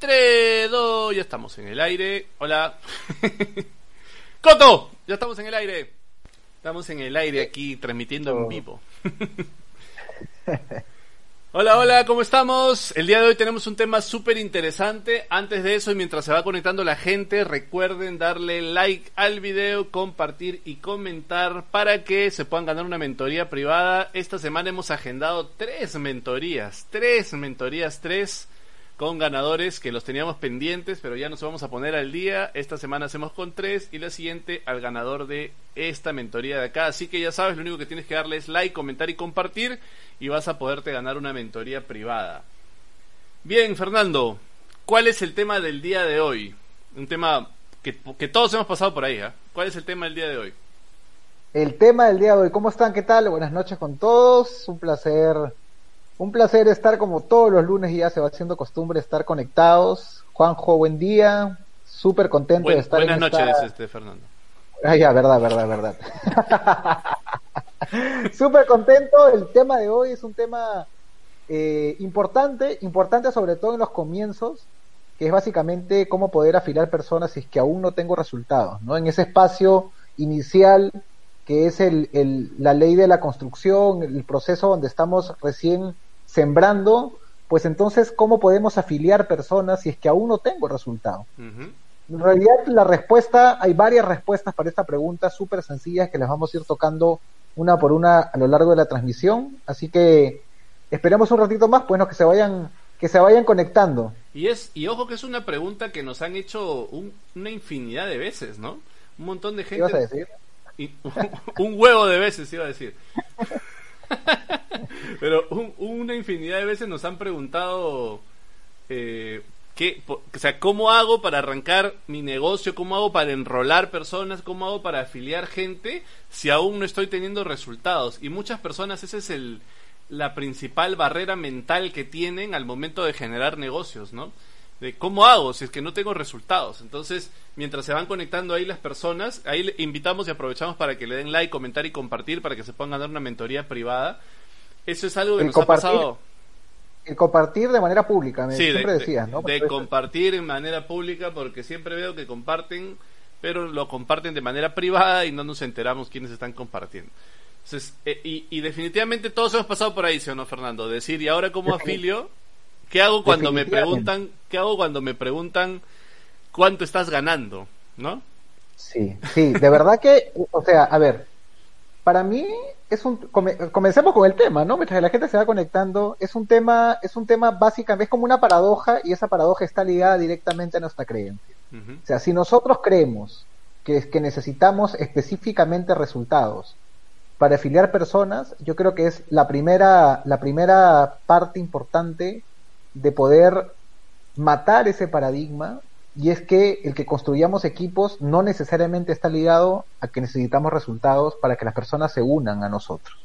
3, 2, ya estamos en el aire. Hola. Coto, ya estamos en el aire. Estamos en el aire aquí transmitiendo en vivo. Hola, hola, ¿cómo estamos? El día de hoy tenemos un tema súper interesante. Antes de eso, y mientras se va conectando la gente, recuerden darle like al video, compartir y comentar para que se puedan ganar una mentoría privada. Esta semana hemos agendado tres mentorías, tres mentorías, tres con ganadores que los teníamos pendientes, pero ya nos vamos a poner al día. Esta semana hacemos con tres y la siguiente al ganador de esta mentoría de acá. Así que ya sabes, lo único que tienes que darle es like, comentar y compartir y vas a poderte ganar una mentoría privada. Bien, Fernando, ¿cuál es el tema del día de hoy? Un tema que, todos hemos pasado por ahí. ¿eh? ¿Cuál es el tema del día de hoy? El tema del día de hoy, ¿cómo están? ¿Qué tal? Buenas noches con todos. Un placer un placer estar como todos los lunes y ya se va haciendo costumbre estar conectados. Juanjo, buen día. Súper contento de estar Buenas noches, este, Fernando. Ah, ya, verdad, verdad, verdad. Súper contento. El tema de hoy es un tema eh, importante, importante sobre todo en los comienzos, que es básicamente cómo poder afilar personas si es que aún no tengo resultados, ¿no? En ese espacio inicial que es el, el, la ley de la construcción, el proceso donde estamos recién sembrando, pues entonces, ¿cómo podemos afiliar personas si es que aún no tengo resultado? En realidad, la respuesta, hay varias respuestas para esta pregunta súper sencillas que las vamos a ir tocando una por una a lo largo de la transmisión. Así que esperemos un ratito más, pues que se vayan, que se vayan conectando. Y es, y ojo que es una pregunta que nos han hecho una infinidad de veces, ¿no? Un montón de gente. ¿Qué a decir? Y, un huevo de veces iba a decir. Pero una infinidad de veces nos han preguntado eh, qué, o sea, cómo hago para arrancar mi negocio, cómo hago para enrolar personas, cómo hago para afiliar gente si aún no estoy teniendo resultados. Y muchas personas ese es el la principal barrera mental que tienen al momento de generar negocios, ¿no? De cómo hago si es que no tengo resultados. Entonces, mientras se van conectando ahí las personas, ahí le invitamos y aprovechamos para que le den like, comentar y compartir para que se puedan ganar una mentoría privada. Eso es algo que nos ha pasado. El compartir de manera pública, me siempre decías, ¿no? De, compartir en manera pública, porque siempre veo que comparten, pero lo comparten de manera privada y no nos enteramos quiénes están compartiendo. Entonces, eh, y, y, definitivamente todos hemos pasado por ahí, ¿sí o no, Fernando? Decir, ¿y ahora cómo afilio? ¿Qué hago cuando me preguntan, qué hago cuando me preguntan cuánto estás ganando, no? Sí, sí, de verdad que, o sea, a ver, para mí es un comencemos con el tema, ¿no? Mientras la gente se va conectando, es un tema, es un tema básicamente, es como una paradoja y esa paradoja está ligada directamente a nuestra creencia. O sea, si nosotros creemos que, que necesitamos específicamente resultados para afiliar personas, yo creo que es la primera, la primera parte importante de poder matar ese paradigma y es que el que construyamos equipos no necesariamente está ligado a que necesitamos resultados para que las personas se unan a nosotros.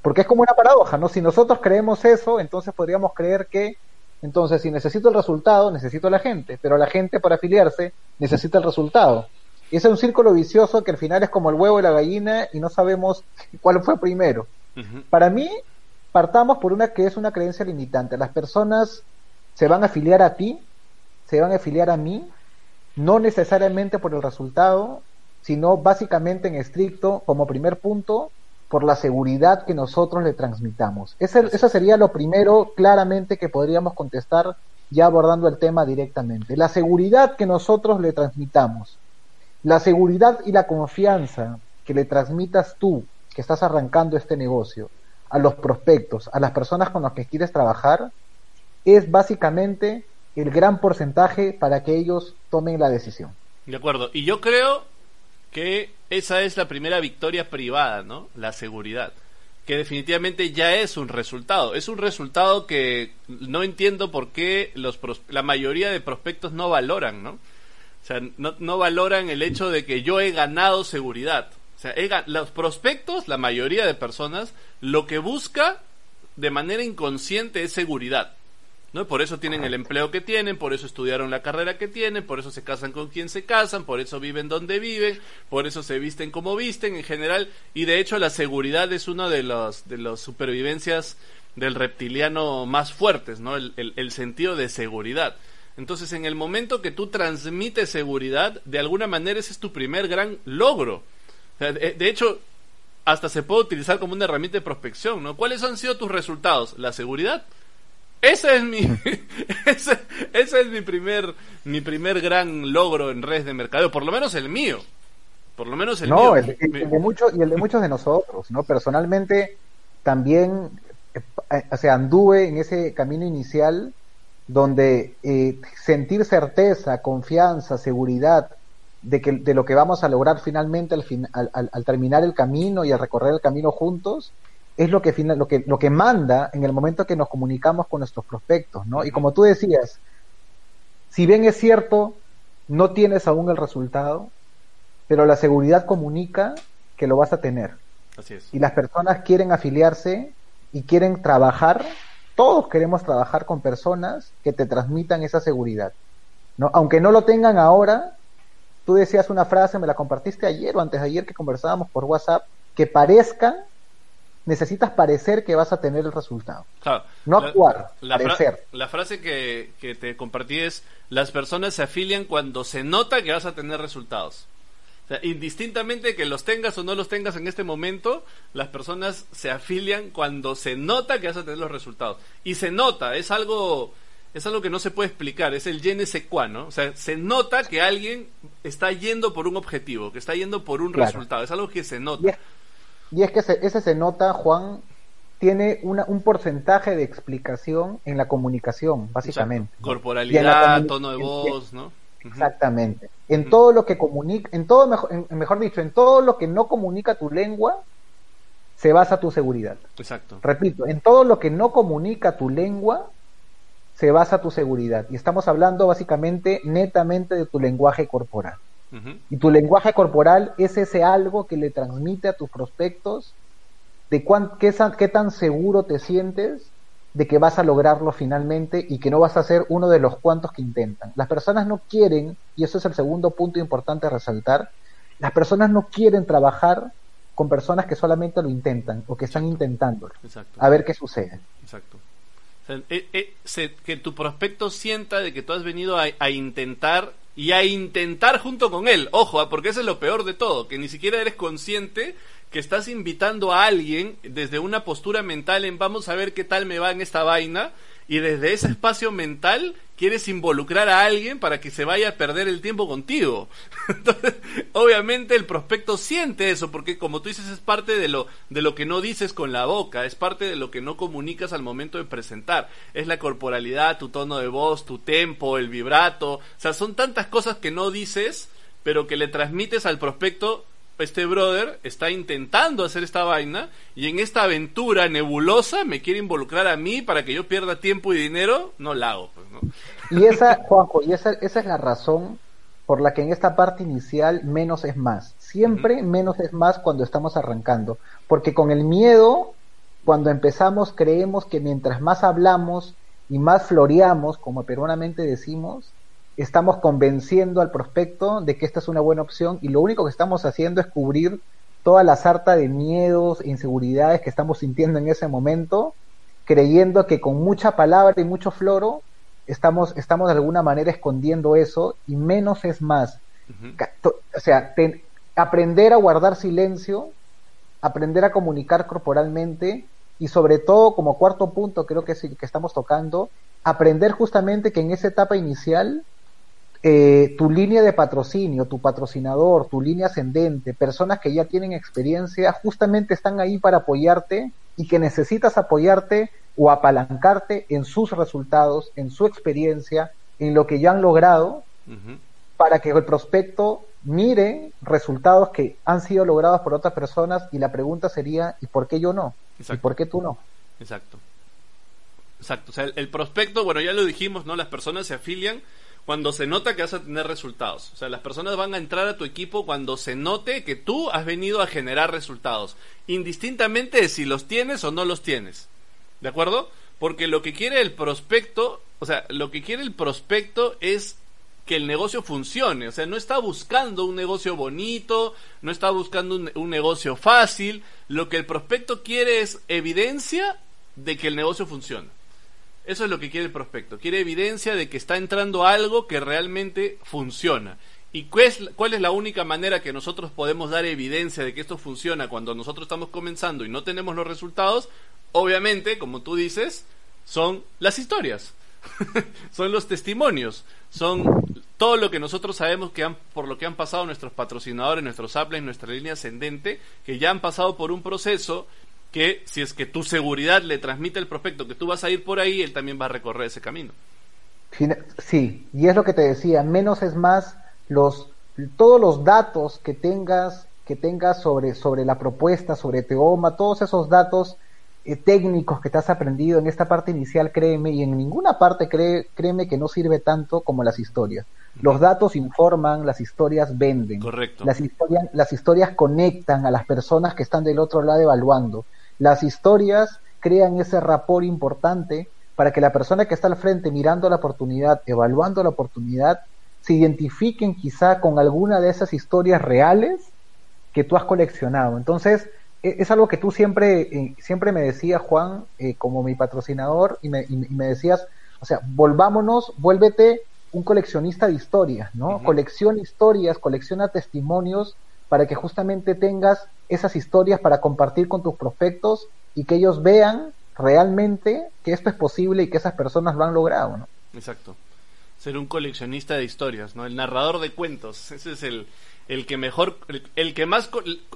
Porque es como una paradoja, ¿no? Si nosotros creemos eso, entonces podríamos creer que, entonces, si necesito el resultado, necesito a la gente, pero la gente para afiliarse necesita el resultado. Y ese es un círculo vicioso que al final es como el huevo y la gallina y no sabemos cuál fue primero. Para mí, partamos por una que es una creencia limitante. Las personas se van a afiliar a ti, se van a afiliar a mí, no necesariamente por el resultado, sino básicamente en estricto, como primer punto, por la seguridad que nosotros le transmitamos. Ese, eso sería lo primero claramente que podríamos contestar ya abordando el tema directamente. La seguridad que nosotros le transmitamos, la seguridad y la confianza que le transmitas tú, que estás arrancando este negocio, a los prospectos, a las personas con las que quieres trabajar, es básicamente el gran porcentaje para que ellos tomen la decisión. De acuerdo. Y yo creo que esa es la primera victoria privada, ¿no? La seguridad. que definitivamente ya es un resultado. Es un resultado que no entiendo por qué los la mayoría de prospectos no valoran, ¿no? O sea, no, no valoran el hecho de que yo he ganado seguridad. O sea, los prospectos, la mayoría de personas, lo que busca de manera inconsciente es seguridad. ¿no? Por eso tienen el empleo que tienen, por eso estudiaron la carrera que tienen, por eso se casan con quien se casan, por eso viven donde viven, por eso se visten como visten en general, y de hecho la seguridad es una de las de las supervivencias del reptiliano más fuertes, ¿no? El, el, sentido de seguridad. Entonces, en el momento que tú transmites seguridad, de alguna manera ese es tu primer gran logro. De, de hecho, hasta se puede utilizar como una herramienta de prospección, ¿no? ¿Cuáles han sido tus resultados? La seguridad ese es mi, ese, es mi primer, mi primer gran logro en redes de mercadeo, por lo menos el mío. Por lo menos el mío. El, de muchos y el de muchos de nosotros, ¿no? Personalmente también, eh, o sea, anduve en ese camino inicial donde eh, sentir certeza, confianza, seguridad de que de lo que vamos a lograr finalmente al, fin, al, al terminar el camino y al recorrer el camino juntos es lo que, lo que, lo que manda en el momento que nos comunicamos con nuestros prospectos, ¿no? Y como tú decías, si bien es cierto, no tienes aún el resultado, pero la seguridad comunica que lo vas a tener. Así es. Y las personas quieren afiliarse y quieren trabajar, todos queremos trabajar con personas que te transmitan esa seguridad. ¿no? Aunque no lo tengan ahora, tú decías una frase, me la compartiste ayer o antes de ayer que conversábamos por WhatsApp, que parezcan necesitas parecer que vas a tener el resultado. no actuar, la, parecer. la frase que, que, te compartí es, las personas se afilian cuando se nota que vas a tener resultados. O sea, indistintamente que los tengas o no los tengas en este momento, las personas se afilian cuando se nota que vas a tener los resultados. Y se nota, es algo, es algo que no se puede explicar, es el je ne ¿no? O sea, se nota que alguien está yendo por un objetivo, que está yendo por un resultado, es algo que se nota. Y es que ese, se nota, Juan, tiene una, un porcentaje de explicación en la comunicación, básicamente. Corporalidad, tono de voz, ¿no? Exactamente. En todo lo que comunica, en todo, mejor, mejor dicho, en todo lo que no comunica tu lengua, se basa tu seguridad. Exacto. Repito, en todo lo que no comunica tu lengua, se basa tu seguridad. Y estamos hablando básicamente netamente de tu lenguaje corporal. Y tu lenguaje corporal es ese algo que le transmite a tus prospectos de cuán, qué, qué tan seguro te sientes de que vas a lograrlo finalmente y que no vas a ser uno de los cuantos que intentan. Las personas no quieren, y eso es el segundo punto importante a resaltar, las personas no quieren trabajar con personas que solamente lo intentan o que están intentándolo. A ver qué sucede. Exacto. Eh, eh, que tu prospecto sienta de que tú has venido a intentar y a intentar junto con él. Ojo, ¿ah? porque eso es lo peor de todo, que ni siquiera eres consciente que estás invitando a alguien desde una postura mental en vamos a ver qué tal me va en esta vaina y desde ese espacio mental quieres involucrar a alguien para que se vaya a perder el tiempo contigo. Entonces, obviamente el prospecto siente eso, porque como tú dices, es parte de lo, de lo que no dices con la boca, es parte de lo que no comunicas al momento de presentar. Es la corporalidad, tu tono de voz, tu tempo, el vibrato. O sea, son tantas cosas que no dices, pero que le transmites al prospecto este brother está intentando hacer esta vaina y en esta aventura nebulosa me quiere involucrar a mí para que yo pierda tiempo y dinero, no la hago. Pues, y esa, Juanjo, y esa, esa es la razón por la que en esta parte inicial menos es más. Siempre menos es más cuando estamos arrancando. Porque con el miedo, cuando empezamos, creemos que mientras más hablamos y más floreamos, como peruanamente decimos, estamos convenciendo al prospecto de que esta es una buena opción y lo único que estamos haciendo es cubrir toda la sarta de miedos e inseguridades que estamos sintiendo en ese momento, creyendo que con mucha palabra y mucho floro estamos, estamos de alguna manera escondiendo eso y menos es más. O sea, aprender a guardar silencio, aprender a comunicar corporalmente y sobre todo como cuarto punto creo que es el que estamos tocando, aprender justamente que en esa etapa inicial eh, tu línea de patrocinio, tu patrocinador, tu línea ascendente, personas que ya tienen experiencia, justamente están ahí para apoyarte y que necesitas apoyarte o apalancarte en sus resultados, en su experiencia, en lo que ya han logrado, para que el prospecto mire resultados que han sido logrados por otras personas y la pregunta sería, ¿y por qué yo no? ¿Y por qué tú no? Exacto. Exacto. O sea, el, prospecto, bueno, ya lo dijimos, ¿no? Las personas se afilian cuando se nota que vas a tener resultados. O sea, las personas van a entrar a tu equipo cuando se note que tú has venido a generar resultados, indistintamente de si los tienes o no los tienes. ¿De acuerdo? Porque lo que quiere el prospecto, o sea, lo que quiere el prospecto es que el negocio funcione. O sea, no está buscando un negocio bonito, no está buscando un, negocio fácil. Lo que el prospecto quiere es evidencia de que el negocio funciona. Eso es lo que quiere el prospecto. Quiere evidencia de que está entrando algo que realmente funciona. ¿Y cuál es, cuál es la única manera que nosotros podemos dar evidencia de que esto funciona cuando nosotros estamos comenzando y no tenemos los resultados? Obviamente, como tú dices, son las historias. son los testimonios, son todo lo que nosotros sabemos que han, por lo que han pasado nuestros patrocinadores, nuestros apples, nuestra línea ascendente, que ya han pasado por un proceso que si es que tu seguridad le transmite el prospecto que tú vas a ir por ahí, él también va a recorrer ese camino. Sí, y es lo que te decía, menos es más los todos los datos que tengas que tengas sobre sobre la propuesta, sobre Teoma, todos esos datos eh, técnicos que te has aprendido en esta parte inicial, créeme, y en ninguna parte cree, créeme que no sirve tanto como las historias. Los datos informan, las historias venden. Correcto. Las historias, las historias conectan a las personas que están del otro lado evaluando. Las historias crean ese rapor importante para que la persona que está al frente mirando la oportunidad, evaluando la oportunidad, se identifiquen quizá con alguna de esas historias reales que tú has coleccionado. Entonces, e, es algo que tú siempre, eh, siempre me decías, Juan, eh, como mi patrocinador, y me, me, decías, o sea, volvámonos, vuélvete un coleccionista de historias, ¿no? Colecciona historias, colecciona testimonios para que justamente tengas esas historias para compartir con tus prospectos y que ellos vean realmente que esto es posible y que esas personas lo han logrado, ¿no? Exacto. Ser un coleccionista de historias, ¿no? El narrador de cuentos. Ese es el, el que mejor, el, que más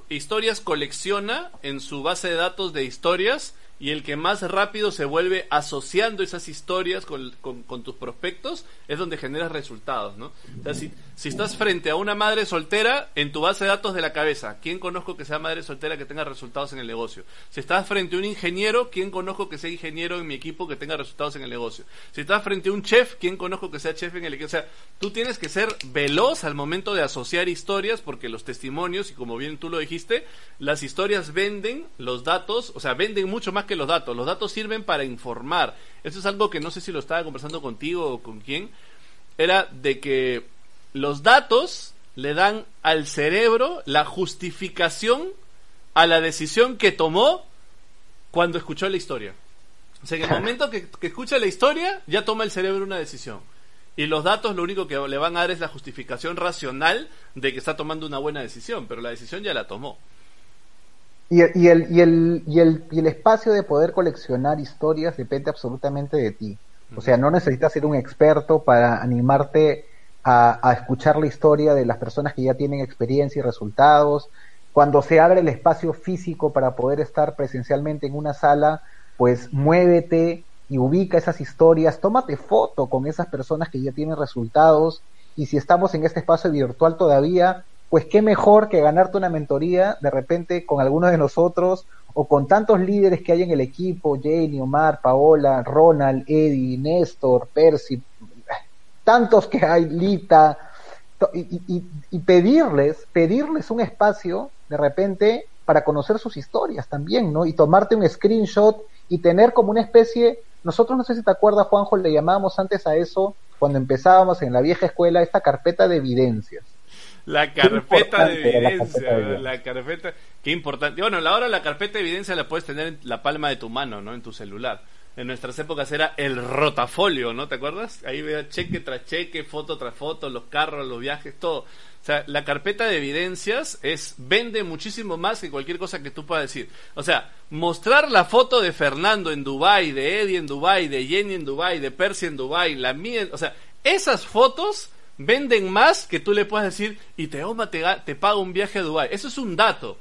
historias colecciona en su base de datos de historias y el que más rápido se vuelve asociando esas historias con, con, tus prospectos es donde generas resultados, ¿no? Si, si, estás frente a una madre soltera en tu base de datos de la cabeza, ¿quién conozco que sea madre soltera que tenga resultados en el negocio? Si estás frente a un ingeniero, ¿quién conozco que sea ingeniero en mi equipo que tenga resultados en el negocio? Si estás frente a un chef, ¿quién conozco que sea chef en el equipo? O sea, tú tienes que ser veloz al momento de asociar historias porque los testimonios, y como bien tú lo dijiste, las historias venden los datos, o sea, venden mucho más que los datos. Los datos sirven para informar. Eso es algo que no sé si lo estaba conversando contigo o con quién. Era de que los datos le dan al cerebro la justificación a la decisión que tomó cuando escuchó la historia. O sea, en el momento que, que, escucha la historia, ya toma el cerebro una decisión. Y los datos lo único que le van a dar es la justificación racional de que está tomando una buena decisión, pero la decisión ya la tomó. Y, el, y, el, y, el, y, el, y el espacio de poder coleccionar historias depende absolutamente de ti. O sea, no necesitas ser un experto para animarte a, a, escuchar la historia de las personas que ya tienen experiencia y resultados. Cuando se abre el espacio físico para poder estar presencialmente en una sala, pues muévete y ubica esas historias, tómate foto con esas personas que ya tienen resultados. Y si estamos en este espacio virtual todavía, pues qué mejor que ganarte una mentoría de repente con algunos de nosotros o con tantos líderes que hay en el equipo, Jenny, Omar, Paola, Ronald, Eddie, Néstor, Percy, tantos que hay, Lita, y, y, pedirles, pedirles un espacio de repente para conocer sus historias también, ¿no? Y tomarte un screenshot y tener como una especie, nosotros no sé si te acuerdas, Juanjo, le llamábamos antes a eso, cuando empezábamos en la vieja escuela, esta carpeta de evidencias la carpeta de evidencia, la carpeta, qué importante. Bueno, ahora la carpeta de evidencia la puedes tener en la palma de tu mano, ¿no? En tu celular. En nuestras épocas era el rotafolio, ¿no? ¿Te acuerdas? Ahí veía cheque tras cheque, foto tras foto, los carros, los viajes, todo. O sea, la carpeta de evidencias es vende muchísimo más que cualquier cosa que tú puedas decir. O sea, mostrar la foto de Fernando en Dubai, de Eddie en Dubai, de Jenny en Dubai, de Percy en Dubai, la mía, o sea, esas fotos venden más que tú le puedas decir, y Teoma te, te paga un viaje a Dubai. Eso es un dato.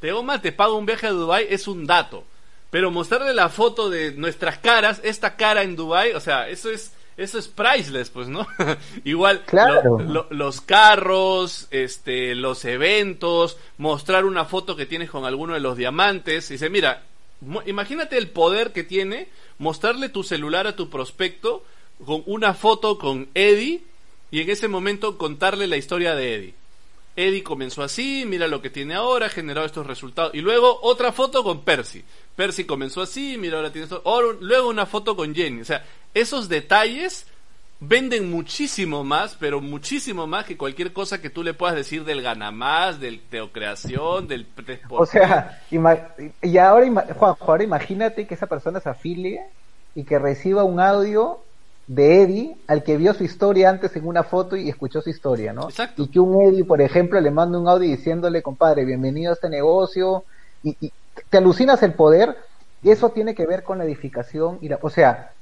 Teoma te paga un viaje a Dubai es un dato. Pero mostrarle la foto de nuestras caras, esta cara en Dubai, o sea, eso es eso es priceless, pues, ¿no? Igual claro. los carros, este, los eventos, mostrar una foto que tienes con alguno de los diamantes. Y dice, mira, imagínate el poder que tiene mostrarle tu celular a tu prospecto con una foto con Eddie y en ese momento contarle la historia de Eddie. Eddie comenzó así, mira lo que tiene ahora, ha generado estos resultados. Y luego otra foto con Percy. Percy comenzó así, mira ahora tiene esto. luego una foto con Jenny. O sea, esos detalles venden muchísimo más, pero muchísimo más que cualquier cosa que tú le puedas decir del ganamás, del teocreación, del... O sea, y ahora, Juan, ahora imagínate que esa persona se afilie y que reciba un audio de Eddie al que vio su historia antes en una foto y escuchó su historia, ¿no? Exacto. Y que un Eddie, por ejemplo, le manda un audio diciéndole, compadre, bienvenido a este negocio, y, y te alucinas el poder, y eso tiene que ver con la edificación, y la, o sea,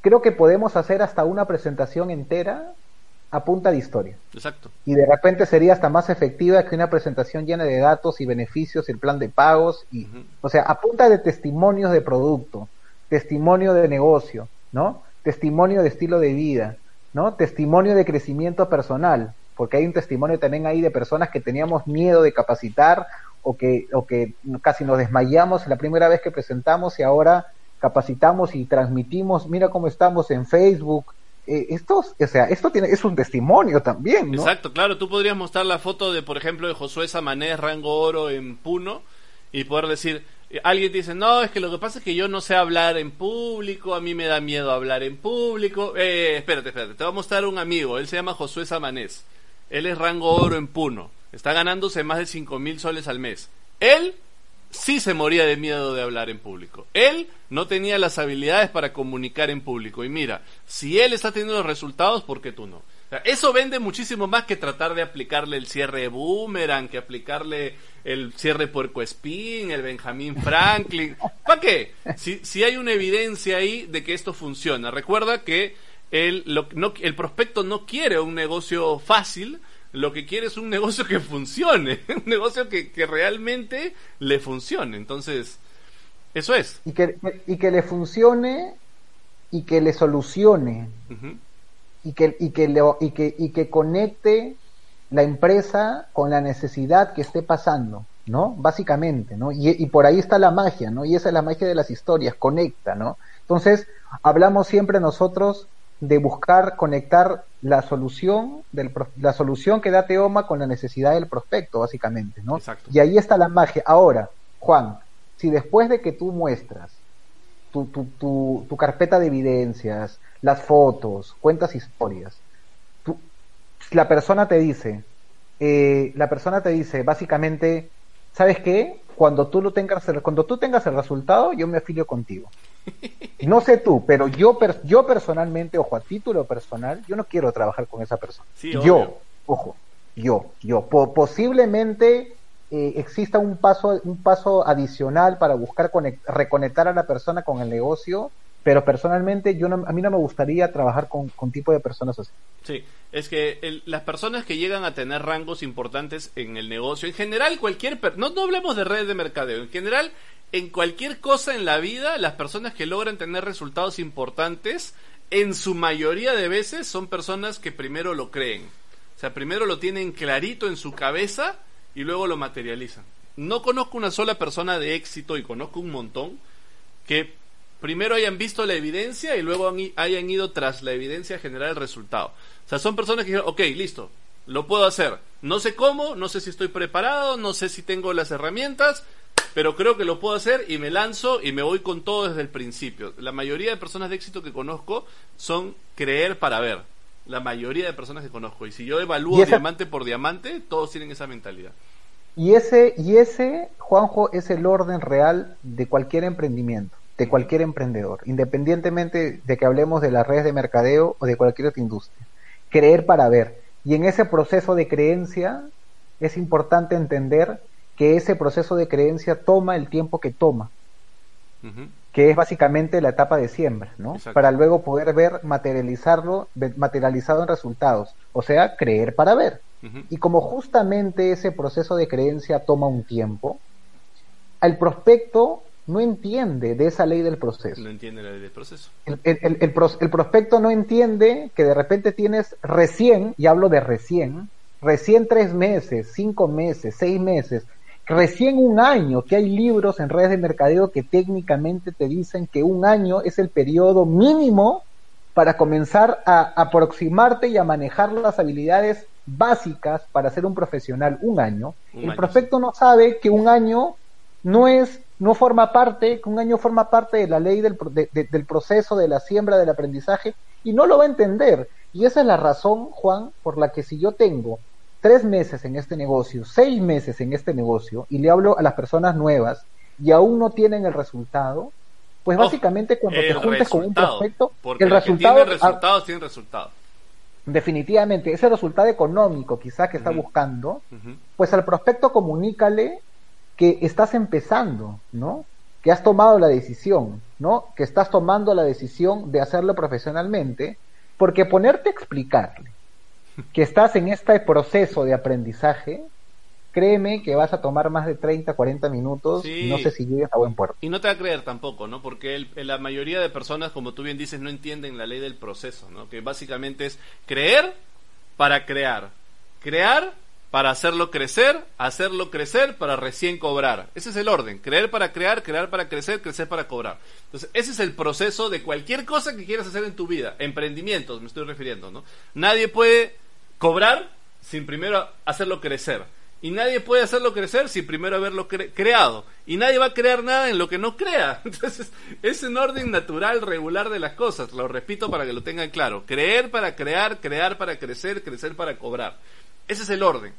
creo que podemos hacer hasta una presentación entera a punta de historia. Exacto. Y de repente sería hasta más efectiva que una presentación llena de datos y beneficios, el plan de pagos, y, o sea, a punta de testimonios de producto, testimonio de negocio, ¿no? Testimonio de estilo de vida, ¿no? Testimonio de crecimiento personal, porque hay un testimonio también ahí de personas que teníamos miedo de capacitar o que, o que casi nos desmayamos la primera vez que presentamos y ahora capacitamos y transmitimos, mira cómo estamos en Facebook. Eh, esto, o sea, esto tiene, es un testimonio también, ¿no? Exacto, claro, tú podrías mostrar la foto de, por ejemplo, de Josué Samanés, rango oro en Puno, y poder decir, alguien dice, no, es que lo que pasa es que yo no sé hablar en público, a mí me da miedo hablar en público. Eh, espérate, espérate, te voy a mostrar un amigo, él se llama Josué Samanés. Él es rango oro en Puno, está ganándose más de cinco mil soles al mes. Él sí se moría de miedo de hablar en público. Él no tenía las habilidades para comunicar en público. Y mira, si él está teniendo los resultados, ¿por qué tú no? Eso vende muchísimo más que tratar de aplicarle el cierre boomerang, que aplicarle el cierre puerco espín, el Benjamin Franklin. ¿Para qué? Si, si hay una evidencia ahí de que esto funciona. Recuerda que el, no, el prospecto no quiere un negocio fácil, lo que quiere es un negocio que funcione, un negocio que, que realmente le funcione. Entonces, eso es. Y que, y que le funcione y que le solucione y que, y que, y que, y que conecte la empresa con la necesidad que esté pasando, ¿no? Básicamente, ¿no? Y, y, por ahí está la magia, ¿no? Y esa es la magia de las historias, conecta, ¿no? Entonces, hablamos siempre nosotros de buscar conectar la solución del la solución que da Teoma con la necesidad del prospecto, básicamente, ¿no? Exacto. Y ahí está la magia. Ahora, Juan, si después de que tú muestras tu, tu, tu, tu carpeta de evidencias, las fotos, cuentas historias. Tú, la persona te dice, eh, la persona te dice, básicamente, ¿sabes qué? Cuando tú, lo tengas, cuando tú tengas el resultado, yo me afilio contigo. No sé tú, pero yo, yo personalmente, ojo, a título personal, yo no quiero trabajar con esa persona. yo, ojo, yo, yo. posiblemente eh, exista un paso, un paso adicional para buscar reconectar a la persona con el negocio pero personalmente yo a mí no me gustaría trabajar con, tipo de personas así. Sí, es que las personas que llegan a tener rangos importantes en el negocio, en general cualquier, no, no hablemos de redes de mercadeo, en general en cualquier cosa en la vida, las personas que logran tener resultados importantes, en su mayoría de veces son personas que primero lo creen. O sea, primero lo tienen clarito en su cabeza y luego lo materializan. No conozco una sola persona de éxito y conozco un montón que primero hayan visto la evidencia y luego hayan ido tras la evidencia a generar el resultado. O sea, son personas que dijeron, ok, listo, lo puedo hacer. No sé cómo, no sé si estoy preparado, no sé si tengo las herramientas, pero creo que lo puedo hacer y me lanzo y me voy con todo desde el principio. La mayoría de personas de éxito que conozco son creer para ver. La mayoría de personas que conozco. Y si yo evalúo diamante por diamante, todos tienen esa mentalidad. Y ese, y ese, Juanjo, es el orden real de cualquier emprendimiento de cualquier emprendedor, independientemente de que hablemos de las redes de mercadeo o de cualquier otra industria. Creer para ver. Y en ese proceso de creencia es importante entender que ese proceso de creencia toma el tiempo que toma, que es básicamente la etapa de siembra, ¿no? Para luego poder ver materializarlo, materializado en resultados, o sea, creer para ver. Y como justamente ese proceso de creencia toma un tiempo, al prospecto no entiende de esa ley del proceso. No entiende la ley del proceso. El, el, el, prospecto no entiende que de repente tienes recién, y hablo de recién, recién tres meses, cinco meses, seis meses, recién un año, que hay libros en redes de mercadeo que técnicamente te dicen que un año es el periodo mínimo para comenzar a aproximarte y a manejar las habilidades básicas para ser un profesional un año. el prospecto no sabe que un año no es, no forma parte, que un año forma parte de la ley del, del proceso de la siembra del aprendizaje y no lo va a entender. Y esa es la razón, Juan, por la que si yo tengo tres meses en este negocio, seis meses en este negocio, y le hablo a las personas nuevas y aún no tienen el resultado, pues básicamente cuando te juntes con un prospecto, el resultado... Tiene resultados, tiene resultados. Definitivamente, ese resultado económico quizá que está buscando, pues al prospecto comunícale que estás empezando, ¿no? Que has tomado la decisión, ¿no? Que estás tomando la decisión de hacerlo profesionalmente, porque ponerte a explicarle que estás en este proceso de aprendizaje, créeme que vas a tomar más de 30, 40 minutos y no sé si llegues a buen puerto. Y no te va a creer tampoco, ¿no? Porque la mayoría de personas, como tú bien dices, no entienden la ley del proceso, ¿no? Que básicamente es creer para crear, crear para hacerlo crecer, hacerlo crecer para recién cobrar. Ese es el orden, creer para crear, crear para crecer, crecer para cobrar. Entonces, ese es el proceso de cualquier cosa que quieras hacer en tu vida, emprendimientos me estoy refiriendo, ¿no? Nadie puede cobrar sin primero hacerlo crecer. Y nadie puede hacerlo crecer sin primero haberlo creado. Y nadie va a crear nada en lo que no crea. Entonces, es un orden natural, regular de las cosas. Lo repito para que lo tengan claro. Creer para crear, crear para crecer, crecer para cobrar. Ese es el orden.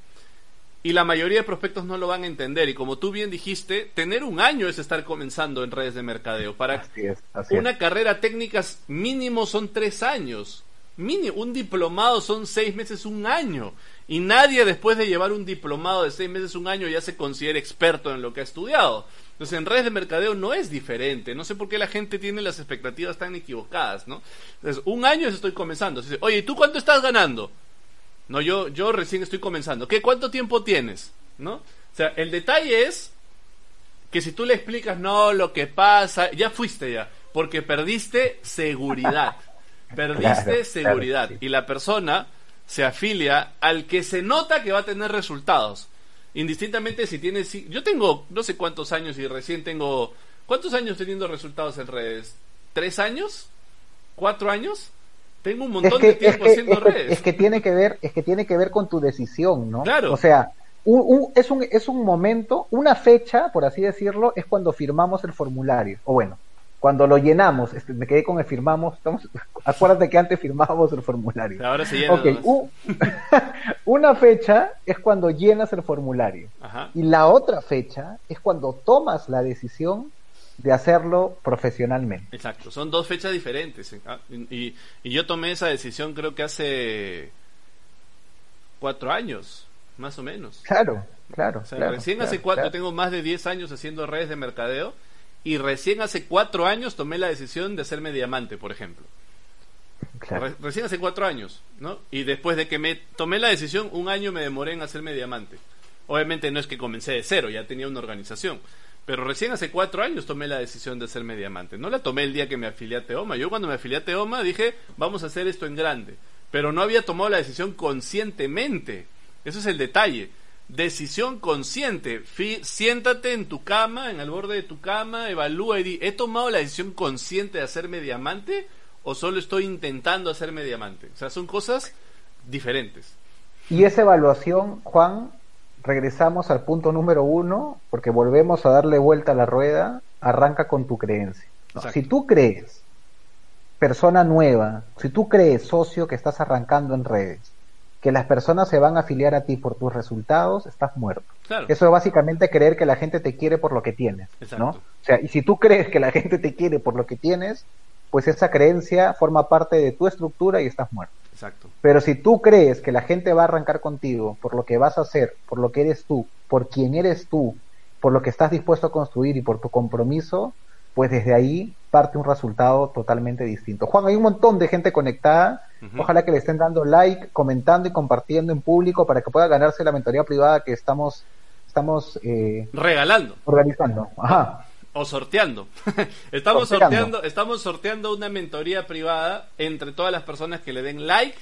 Y la mayoría de prospectos no lo van a entender. Y como tú bien dijiste, tener un año es estar comenzando en redes de mercadeo. Para una carrera técnica mínimo son tres años un diplomado son seis meses, un año. Y nadie después de llevar un diplomado de seis meses, un año, ya se considera experto en lo que ha estudiado. Entonces, en redes de mercadeo no es diferente. No sé por qué la gente tiene las expectativas tan equivocadas, ¿no? Entonces, un año estoy comenzando. Oye, ¿y tú cuánto estás ganando? No, yo, yo recién estoy comenzando. ¿Qué? ¿Cuánto tiempo tienes? ¿No? O sea, el detalle es que si tú le explicas, no, lo que pasa, ya fuiste ya, porque perdiste seguridad. Perdiste seguridad y la persona se afilia al que se nota que va a tener resultados. Indistintamente si tiene... Yo tengo no sé cuántos años y recién tengo... ¿Cuántos años teniendo resultados en redes? ¿Tres años? ¿Cuatro años? Tengo un montón de tiempo haciendo redes. es que tiene que ver, es que tiene que ver con tu decisión, ¿no? Claro. O sea, es, un, es un momento, una fecha, por así decirlo, es cuando firmamos el formulario. O bueno, cuando lo llenamos, este, me quedé con el firmamos, estamos, acuérdate que antes firmábamos el formulario. Ahora se llena. una fecha es cuando llenas el formulario. Y la otra fecha es cuando tomas la decisión de hacerlo profesionalmente. Exacto, son dos fechas diferentes. Ah, y, yo tomé esa decisión creo que hace cuatro años, más o menos. Claro, claro. recién hace cuatro, tengo más de diez años haciendo redes de mercadeo y recién hace cuatro años tomé la decisión de hacerme diamante, por ejemplo. recién hace cuatro años, ¿no? Y después de que me tomé la decisión, un año me demoré en hacerme diamante. Obviamente no es que comencé de cero, ya tenía una organización. Pero recién hace cuatro años tomé la decisión de hacerme diamante. No la tomé el día que me afilié a Teoma. Yo cuando me afilié a Teoma dije, vamos a hacer esto en grande. Pero no había tomado la decisión conscientemente. Eso es el detalle decisión consciente. siéntate en tu cama, en el borde de tu cama, evalúa y di, ¿he tomado la decisión consciente de hacerme diamante o solo estoy intentando hacerme diamante? O sea, son cosas diferentes. Y esa evaluación, Juan, regresamos al punto número uno, porque volvemos a darle vuelta a la rueda, arranca con tu creencia. Si tú crees, persona nueva, si tú crees, socio que estás arrancando en redes, que las personas se van a afiliar a ti por tus resultados, estás muerto. Eso es básicamente creer que la gente te quiere por lo que tienes, ¿no? O sea, y si tú crees que la gente te quiere por lo que tienes, pues esa creencia forma parte de tu estructura y estás muerto. Exacto. Pero si tú crees que la gente va a arrancar contigo por lo que vas a hacer, por lo que eres tú, por quién eres tú, por lo que estás dispuesto a construir y por tu compromiso, pues desde ahí parte un resultado totalmente distinto. Juan, hay un montón de gente conectada. Ojalá que le estén dando like, comentando y compartiendo en público para que pueda ganarse la mentoría privada que estamos, estamos eh, regalando. Organizando. Ajá. O sorteando. estamos sorteando, estamos sorteando una mentoría privada entre todas las personas que le den like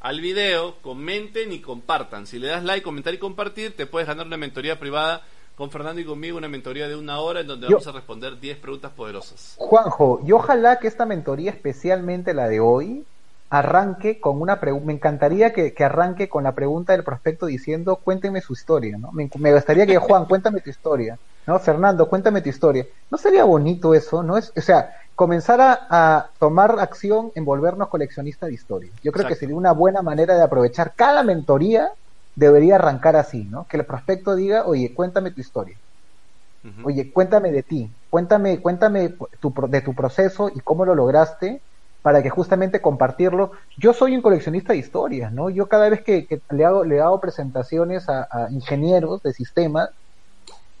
al video, comenten y compartan. Si le das like, comentar y compartir, te puedes ganar una mentoría privada con Fernando y conmigo, una mentoría de una hora en donde vamos a responder 10 preguntas poderosas. Juanjo, y ojalá que esta mentoría, especialmente la de hoy, arranque con una pregunta. Me encantaría que, arranque con la pregunta del prospecto diciendo, cuénteme su historia, ¿no? Me, me gustaría que, Juan, cuéntame tu historia. ¿No? Fernando, cuéntame tu historia. ¿No sería bonito eso? ¿No es, o sea, comenzar a, tomar acción en volvernos coleccionistas de historia. Yo creo que sería una buena manera de aprovechar cada mentoría debería arrancar así, ¿no? Que el prospecto diga, oye, cuéntame tu historia. Oye, cuéntame de ti, cuéntame, cuéntame tu, de tu proceso y cómo lo lograste para que justamente compartirlo. Yo soy un coleccionista de historias, ¿no? Yo cada vez que, le, hago, le hago presentaciones a, a, ingenieros de sistemas,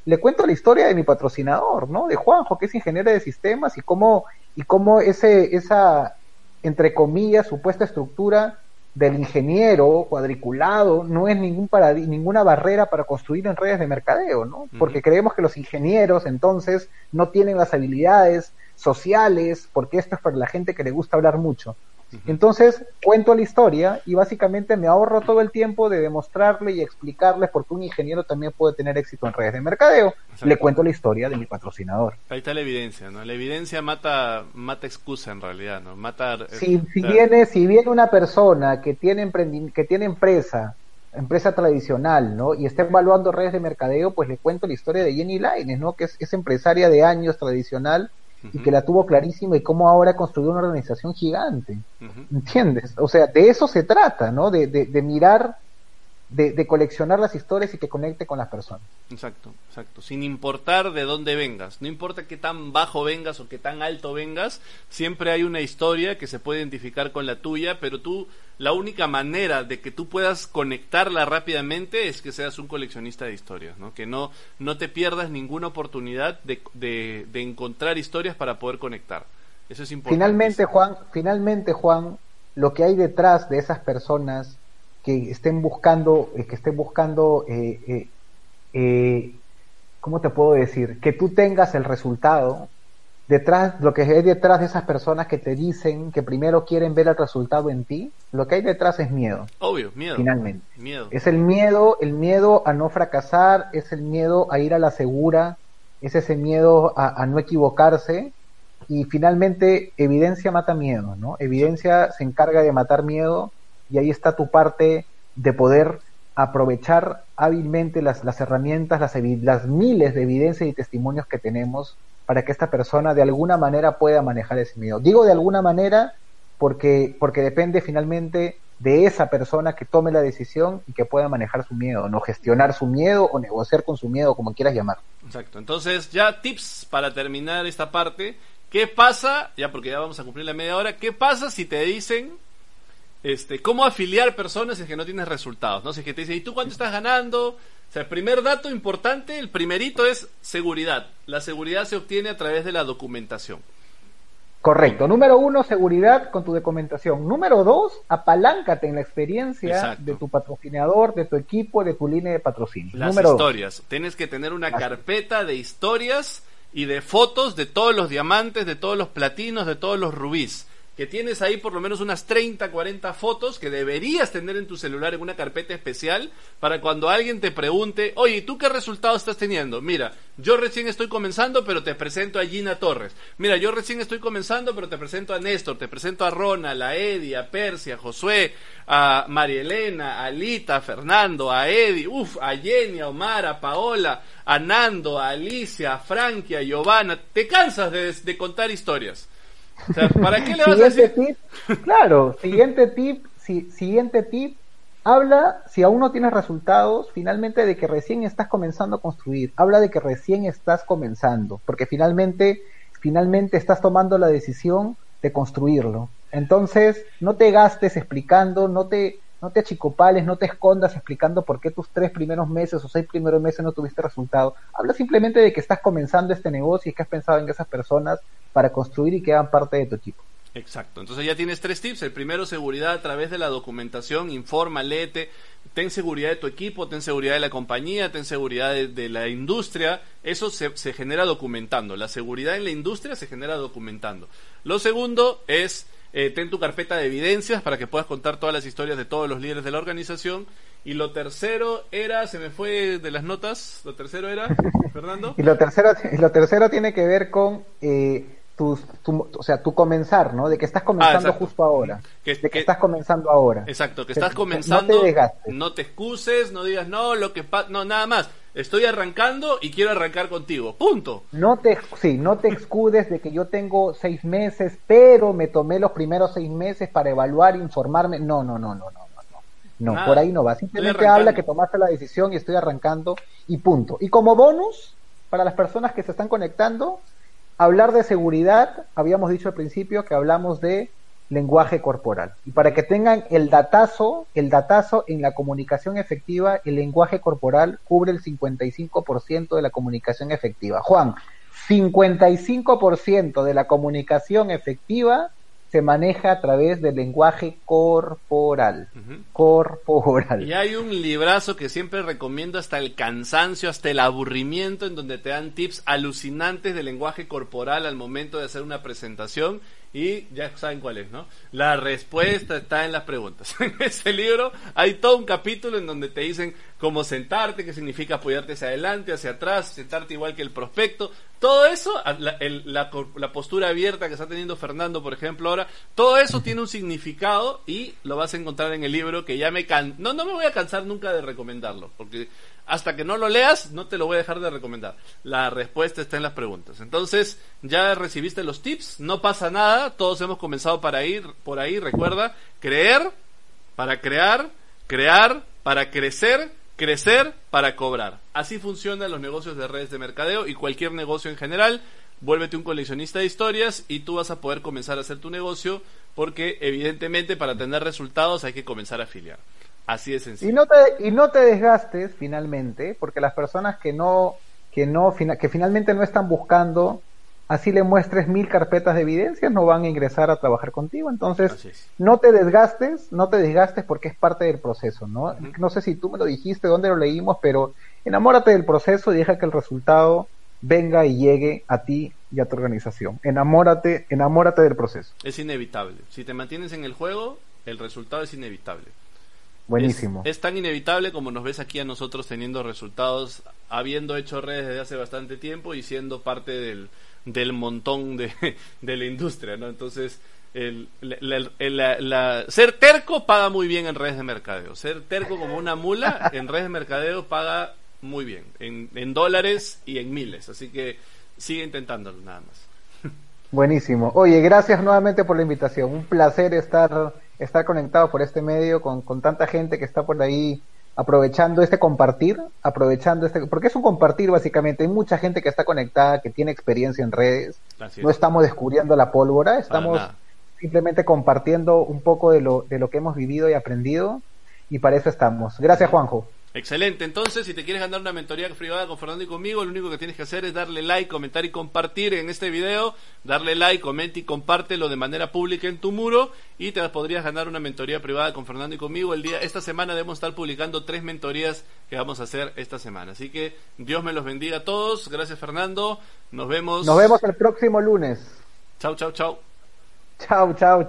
le cuento la historia de mi patrocinador, ¿no? De Juanjo, que es ingeniero de sistemas y cómo, y cómo ese, esa, entre comillas, supuesta estructura del ingeniero cuadriculado no es ningún ninguna barrera para construir en redes de mercadeo, ¿no? Porque creemos que los ingenieros entonces no tienen las habilidades sociales, porque esto es para la gente que le gusta hablar mucho. Entonces, cuento la historia y básicamente me ahorro todo el tiempo de demostrarle y explicarle por qué un ingeniero también puede tener éxito en redes de mercadeo. Le cuento la historia de mi patrocinador. Ahí está la evidencia, ¿no? La evidencia mata mata excusa en realidad, ¿no? Mata eh, si, si viene si viene una persona que tiene que tiene empresa empresa tradicional, ¿no? Y está evaluando redes de mercadeo, pues le cuento la historia de Jenny Lines, ¿no? Que es, es empresaria de años tradicional y que la tuvo clarísima y cómo ahora construyó una organización gigante. ¿Entiendes? O sea, de eso se trata, ¿no? De, de, de mirar de, coleccionar las historias y que conecte con las personas. Exacto, exacto. Sin importar de dónde vengas, no importa qué tan bajo vengas o qué tan alto vengas, siempre hay una historia que se puede identificar con la tuya, pero tú, la única manera de que tú puedas conectarla rápidamente es que seas un coleccionista de historias, ¿no? Que no, no te pierdas ninguna oportunidad de, de, de encontrar historias para poder conectar. Eso es importante. Finalmente, Juan, finalmente, Juan, lo que hay detrás de esas personas que estén buscando, eh, que estén buscando, eh, eh, eh, ¿cómo te puedo decir? Que tú tengas el resultado detrás, lo que hay detrás de esas personas que te dicen que primero quieren ver el resultado en ti, lo que hay detrás es miedo. Obvio, miedo. Finalmente. Miedo. Es el miedo, el miedo a no fracasar, es el miedo a ir a la segura, es ese miedo a, a no equivocarse. Y finalmente, evidencia mata miedo, ¿no? Evidencia se encarga de matar miedo y ahí está tu parte de poder aprovechar hábilmente las, las herramientas, las, miles de evidencias y testimonios que tenemos para que esta persona de alguna manera pueda manejar ese miedo. Digo de alguna manera porque, porque depende finalmente de esa persona que tome la decisión y que pueda manejar su miedo, no gestionar su miedo o negociar con su miedo, como quieras llamar. Exacto. Entonces, ya tips para terminar esta parte. ¿Qué pasa? Ya porque ya vamos a cumplir la media hora. ¿Qué pasa si te dicen este, cómo afiliar personas si es que no tienes resultados, ¿no? Si es que te dicen, ¿y tú cuánto estás ganando? O sea, el primer dato importante, el primerito es seguridad. La seguridad se obtiene a través de la documentación. Correcto. Número uno, seguridad con tu documentación. Número dos, apaláncate en la experiencia de tu patrocinador, de tu equipo, de tu línea de patrocinio. Las historias. Tienes que tener una carpeta de historias y de fotos de todos los diamantes, de todos los platinos, de todos los rubíes que tienes ahí por lo menos unas 30, 40 fotos que deberías tener en tu celular en una carpeta especial para cuando alguien te pregunte, oye, ¿y tú qué resultado estás teniendo? Mira, yo recién estoy comenzando, pero te presento a Gina Torres. Mira, yo recién estoy comenzando, pero te presento a Néstor, te presento a Ronald, a Eddie, a Persia, a Josué, a Marielena, a Lita, a Fernando, a Eddie, uff, a Jenny, a Omar, a Paola, a Nando, a Alicia, a Frankie, a Giovanna. Te cansas de contar historias. ¿Para qué le vas a decir? Tip, claro, siguiente tip, siguiente tip, habla, si aún no tienes resultados, finalmente de que recién estás comenzando a construir, habla de que recién estás comenzando, porque finalmente, finalmente estás tomando la decisión de construirlo. Entonces, no te gastes explicando, no te, no te achicopales, no te escondas explicando por qué tus tres primeros meses o seis primeros meses no tuviste resultado. Habla simplemente de que estás comenzando este negocio y que has pensado en esas personas para construir y que hagan parte de tu equipo. Exacto. Entonces ya tienes tres tips. El primero, seguridad a través de la documentación. Informa, léete. Ten seguridad de tu equipo, ten seguridad de la compañía, ten seguridad de, la industria. Eso se, se, genera documentando. La seguridad en la industria se genera documentando. Lo segundo es eh, ten tu carpeta de evidencias para que puedas contar todas las historias de todos los líderes de la organización. Y lo tercero era, se me fue de las notas, lo tercero era, Fernando. y lo tercero, y lo tercero tiene que ver con eh, tu, o sea, tu comenzar, ¿no? De que estás comenzando ah, justo ahora. de que, estás comenzando ahora. Exacto, que estás comenzando. No te No te excuses, no digas, no, lo que no, nada más. Estoy arrancando y quiero arrancar contigo. Punto. No te, sí, no te excudes de que yo tengo seis meses, pero me tomé los primeros seis meses para evaluar, informarme. No, no, no, no, no. No, no por ahí no va. Simplemente habla que tomaste la decisión y estoy arrancando y punto. Y como bonus, para las personas que se están conectando, hablar de seguridad, habíamos dicho al principio que hablamos de lenguaje corporal. Y para que tengan el datazo, el datazo en la comunicación efectiva, el lenguaje corporal cubre el 55% de la comunicación efectiva. Juan, 55% de la comunicación efectiva se maneja a través del lenguaje corporal. Corporal. Y hay un librazo que siempre recomiendo hasta el cansancio, hasta el aburrimiento, en donde te dan tips alucinantes de lenguaje corporal al momento de hacer una presentación y ya saben cuál es, ¿no? La respuesta está en las preguntas. En ese libro hay todo un capítulo en donde te dicen cómo sentarte, qué significa apoyarte hacia adelante, hacia atrás, sentarte igual que el prospecto. Todo eso, la, la, postura abierta que está teniendo Fernando, por ejemplo, ahora, todo eso tiene un significado y lo vas a encontrar en el libro que ya me can... No, no me voy a cansar nunca de recomendarlo, porque hasta que no lo leas, no te lo voy a dejar de recomendar. La respuesta está en las preguntas. Entonces, ya recibiste los tips, no pasa nada, todos hemos comenzado para ir por ahí, recuerda, creer para crear, crear para crecer, crecer para cobrar. Así funcionan los negocios de redes de mercadeo y cualquier negocio en general. Vuélvete un coleccionista de historias y tú vas a poder comenzar a hacer tu negocio porque evidentemente para tener resultados hay que comenzar a afiliar. Así de sencillo. Y no te, y no te desgastes finalmente, porque las personas que no, que no, que finalmente no están buscando, así le muestres mil carpetas de evidencias, no van a ingresar a trabajar contigo. Entonces, no te desgastes, no te desgastes porque es parte del proceso, ¿no? No sé si tú me lo dijiste, dónde lo leímos, pero enamórate del proceso y deja que el resultado venga y llegue a ti y a tu organización. Enamórate, enamórate del proceso. Es inevitable. Si te mantienes en el juego, el resultado es inevitable. Buenísimo. Es, tan inevitable como nos ves aquí a nosotros teniendo resultados, habiendo hecho redes desde hace bastante tiempo y siendo parte del, del montón de, de la industria, ¿no? Entonces, el, ser terco paga muy bien en redes de mercadeo. Ser terco como una mula en redes de mercadeo paga muy bien, en, en dólares y en miles. Así que sigue intentándolo nada más. Buenísimo. Oye, gracias nuevamente por la invitación. Un placer estar estar conectado por este medio con, con tanta gente que está por ahí aprovechando este compartir, aprovechando este, porque es un compartir básicamente, hay mucha gente que está conectada, que tiene experiencia en redes, no estamos descubriendo la pólvora, estamos simplemente compartiendo un poco de lo, de lo que hemos vivido y aprendido, y para eso estamos. Gracias Juanjo. Excelente, entonces si te quieres ganar una mentoría privada con Fernando y conmigo, lo único que tienes que hacer es darle like, comentar y compartir en este video, darle like, comenta y compártelo de manera pública en tu muro y te podrías ganar una mentoría privada con Fernando y conmigo. El día esta semana debemos estar publicando tres mentorías que vamos a hacer esta semana. Así que Dios me los bendiga a todos. Gracias Fernando. Nos vemos. Nos vemos el próximo lunes. Chau, chau, chau. Chau, chau, chau.